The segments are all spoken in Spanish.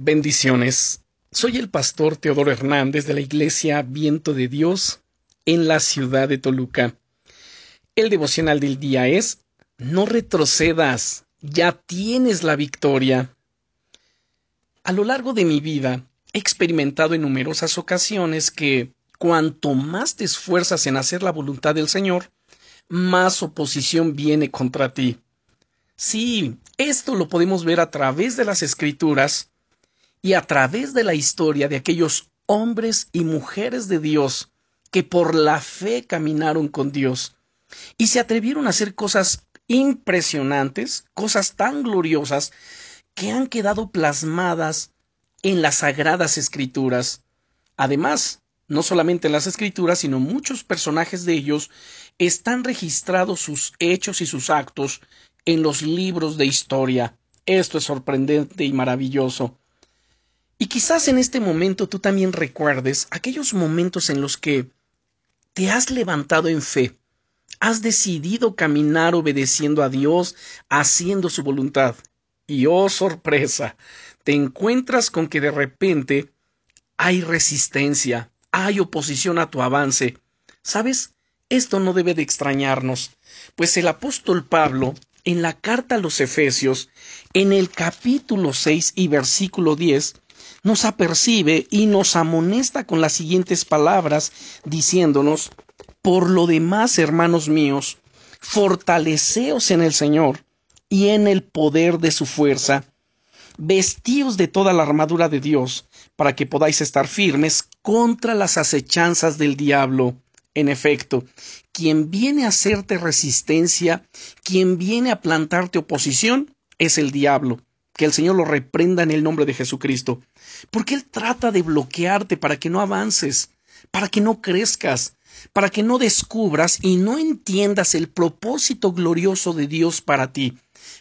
Bendiciones. Soy el pastor Teodoro Hernández de la Iglesia Viento de Dios en la ciudad de Toluca. El devocional del día es No retrocedas, ya tienes la victoria. A lo largo de mi vida he experimentado en numerosas ocasiones que cuanto más te esfuerzas en hacer la voluntad del Señor, más oposición viene contra ti. Sí, esto lo podemos ver a través de las escrituras, y a través de la historia de aquellos hombres y mujeres de Dios que por la fe caminaron con Dios y se atrevieron a hacer cosas impresionantes, cosas tan gloriosas que han quedado plasmadas en las sagradas escrituras. Además, no solamente en las escrituras, sino muchos personajes de ellos están registrados sus hechos y sus actos en los libros de historia. Esto es sorprendente y maravilloso. Y quizás en este momento tú también recuerdes aquellos momentos en los que te has levantado en fe, has decidido caminar obedeciendo a Dios, haciendo su voluntad. Y oh sorpresa, te encuentras con que de repente hay resistencia, hay oposición a tu avance. ¿Sabes? Esto no debe de extrañarnos, pues el apóstol Pablo, en la carta a los Efesios, en el capítulo 6 y versículo 10, nos apercibe y nos amonesta con las siguientes palabras, diciéndonos, Por lo demás, hermanos míos, fortaleceos en el Señor y en el poder de su fuerza, vestíos de toda la armadura de Dios, para que podáis estar firmes contra las acechanzas del diablo. En efecto, quien viene a hacerte resistencia, quien viene a plantarte oposición, es el diablo que el Señor lo reprenda en el nombre de Jesucristo, porque Él trata de bloquearte para que no avances, para que no crezcas, para que no descubras y no entiendas el propósito glorioso de Dios para ti,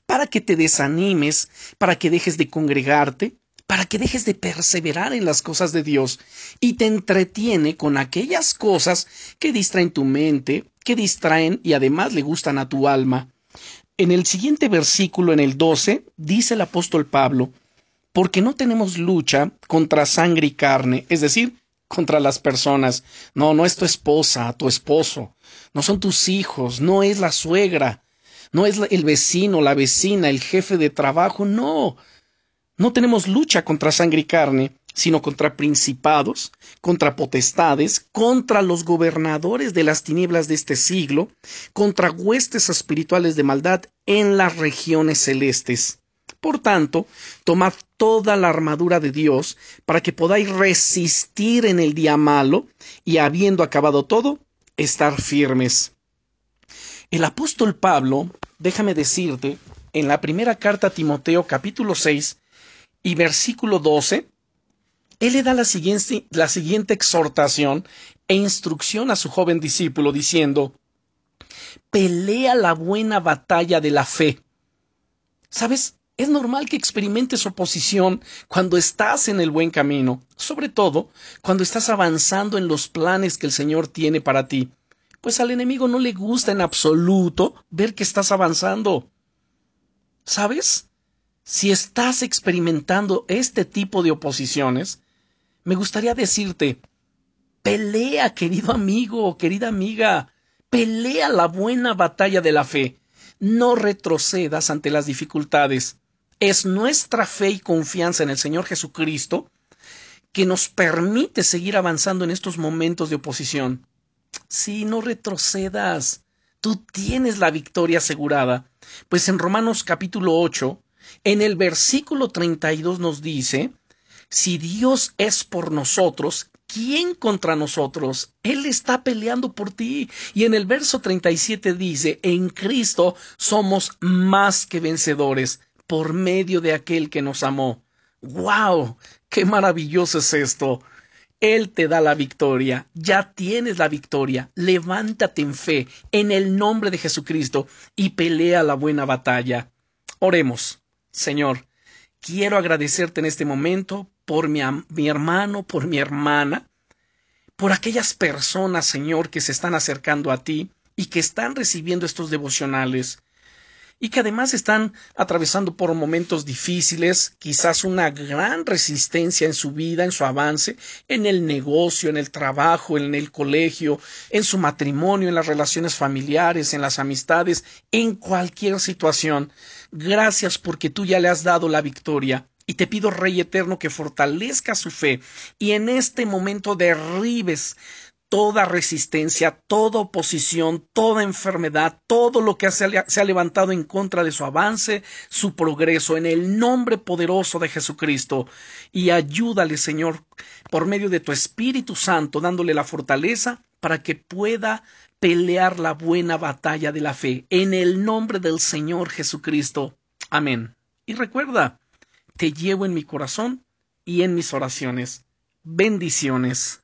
para que te desanimes, para que dejes de congregarte, para que dejes de perseverar en las cosas de Dios y te entretiene con aquellas cosas que distraen tu mente, que distraen y además le gustan a tu alma. En el siguiente versículo, en el 12, dice el apóstol Pablo, porque no tenemos lucha contra sangre y carne, es decir, contra las personas. No, no es tu esposa, tu esposo, no son tus hijos, no es la suegra, no es el vecino, la vecina, el jefe de trabajo, no. No tenemos lucha contra sangre y carne, sino contra principados, contra potestades, contra los gobernadores de las tinieblas de este siglo, contra huestes espirituales de maldad en las regiones celestes. Por tanto, tomad toda la armadura de Dios para que podáis resistir en el día malo y habiendo acabado todo, estar firmes. El apóstol Pablo, déjame decirte, en la primera carta a Timoteo capítulo 6 y versículo 12, él le da la siguiente, la siguiente exhortación e instrucción a su joven discípulo diciendo, pelea la buena batalla de la fe. ¿Sabes? Es normal que experimentes oposición cuando estás en el buen camino, sobre todo cuando estás avanzando en los planes que el Señor tiene para ti, pues al enemigo no le gusta en absoluto ver que estás avanzando. ¿Sabes? Si estás experimentando este tipo de oposiciones, me gustaría decirte, pelea, querido amigo o querida amiga, pelea la buena batalla de la fe. No retrocedas ante las dificultades. Es nuestra fe y confianza en el Señor Jesucristo que nos permite seguir avanzando en estos momentos de oposición. Sí, no retrocedas. Tú tienes la victoria asegurada. Pues en Romanos capítulo 8, en el versículo 32 nos dice, si Dios es por nosotros, ¿quién contra nosotros? Él está peleando por ti. Y en el verso 37 dice, en Cristo somos más que vencedores por medio de aquel que nos amó. ¡Wow! ¡Qué maravilloso es esto! Él te da la victoria, ya tienes la victoria, levántate en fe, en el nombre de Jesucristo, y pelea la buena batalla. Oremos. Señor, quiero agradecerte en este momento por mi, mi hermano, por mi hermana, por aquellas personas, Señor, que se están acercando a ti y que están recibiendo estos devocionales. Y que además están atravesando por momentos difíciles, quizás una gran resistencia en su vida, en su avance, en el negocio, en el trabajo, en el colegio, en su matrimonio, en las relaciones familiares, en las amistades, en cualquier situación. Gracias porque tú ya le has dado la victoria. Y te pido, Rey Eterno, que fortalezca su fe y en este momento derribes toda resistencia, toda oposición, toda enfermedad, todo lo que se ha, levantado en contra de su avance, su progreso, en el nombre poderoso de Jesucristo. Y ayúdale, Señor, por medio de tu Espíritu Santo, dándole la fortaleza para que pueda pelear la buena batalla de la fe. En el nombre del Señor Jesucristo. Amén. Y recuerda, te llevo en mi corazón y en mis oraciones. Bendiciones.